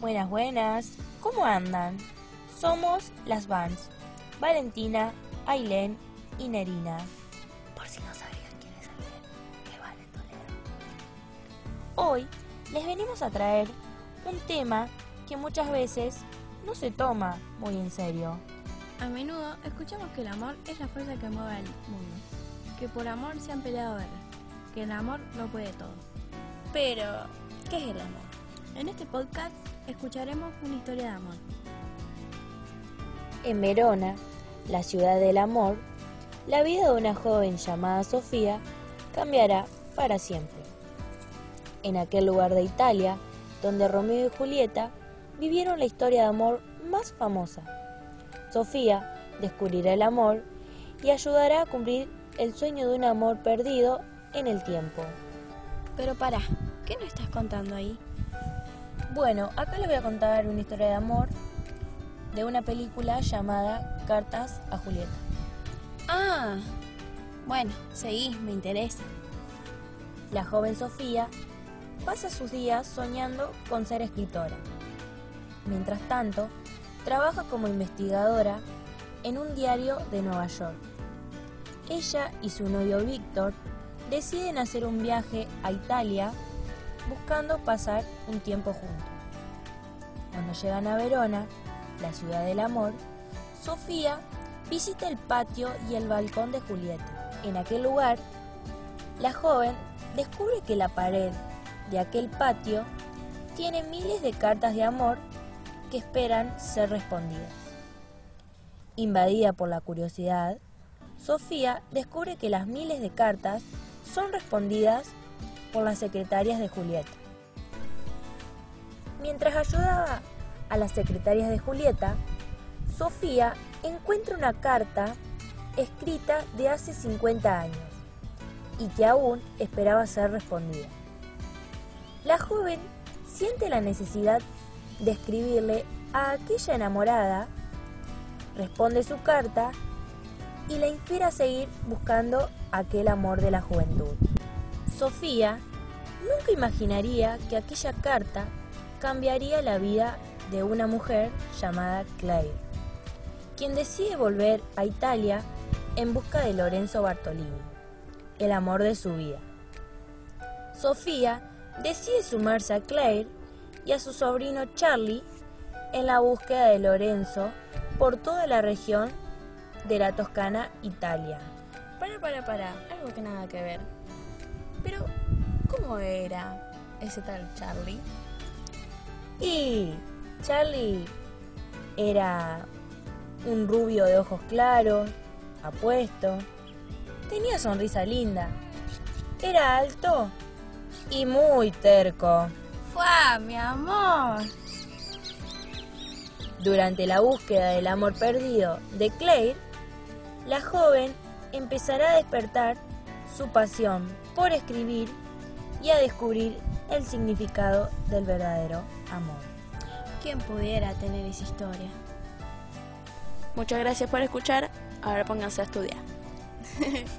Buenas, buenas. ¿Cómo andan? Somos las Vans. Valentina, Ailén y Nerina. Por si no sabían quién es Ailén, que van en Toledo. Hoy les venimos a traer un tema que muchas veces no se toma muy en serio. A menudo escuchamos que el amor es la fuerza que mueve al mundo, que por amor se han peleado que el amor lo puede todo. Pero, ¿qué es el amor? En este podcast escucharemos una historia de amor. En Verona, la ciudad del amor, la vida de una joven llamada Sofía cambiará para siempre. En aquel lugar de Italia, donde Romeo y Julieta vivieron la historia de amor más famosa. Sofía descubrirá el amor y ayudará a cumplir el sueño de un amor perdido en el tiempo. Pero para, ¿qué nos estás contando ahí? Bueno, acá les voy a contar una historia de amor de una película llamada Cartas a Julieta. Ah, bueno, seguí, me interesa. La joven Sofía pasa sus días soñando con ser escritora. Mientras tanto, trabaja como investigadora en un diario de Nueva York. Ella y su novio Víctor deciden hacer un viaje a Italia buscando pasar un tiempo juntos. Cuando llegan a Verona, la ciudad del amor, Sofía visita el patio y el balcón de Julieta. En aquel lugar, la joven descubre que la pared de aquel patio tiene miles de cartas de amor que esperan ser respondidas. Invadida por la curiosidad, Sofía descubre que las miles de cartas son respondidas por las secretarias de Julieta. Mientras ayudaba a las secretarias de Julieta, Sofía encuentra una carta escrita de hace 50 años y que aún esperaba ser respondida. La joven siente la necesidad de escribirle a aquella enamorada, responde su carta y la inspira a seguir buscando aquel amor de la juventud. Sofía nunca imaginaría que aquella carta cambiaría la vida de una mujer llamada Claire, quien decide volver a Italia en busca de Lorenzo Bartolini, el amor de su vida. Sofía decide sumarse a Claire y a su sobrino Charlie en la búsqueda de Lorenzo por toda la región de la Toscana, Italia. Para, para, para, algo que nada que ver. Pero, ¿cómo era ese tal Charlie? Y Charlie era un rubio de ojos claros, apuesto, tenía sonrisa linda, era alto y muy terco. ¡Fua, mi amor! Durante la búsqueda del amor perdido de Claire, la joven empezará a despertar su pasión por escribir y a descubrir el significado del verdadero amor. ¿Quién pudiera tener esa historia? Muchas gracias por escuchar. Ahora pónganse a estudiar.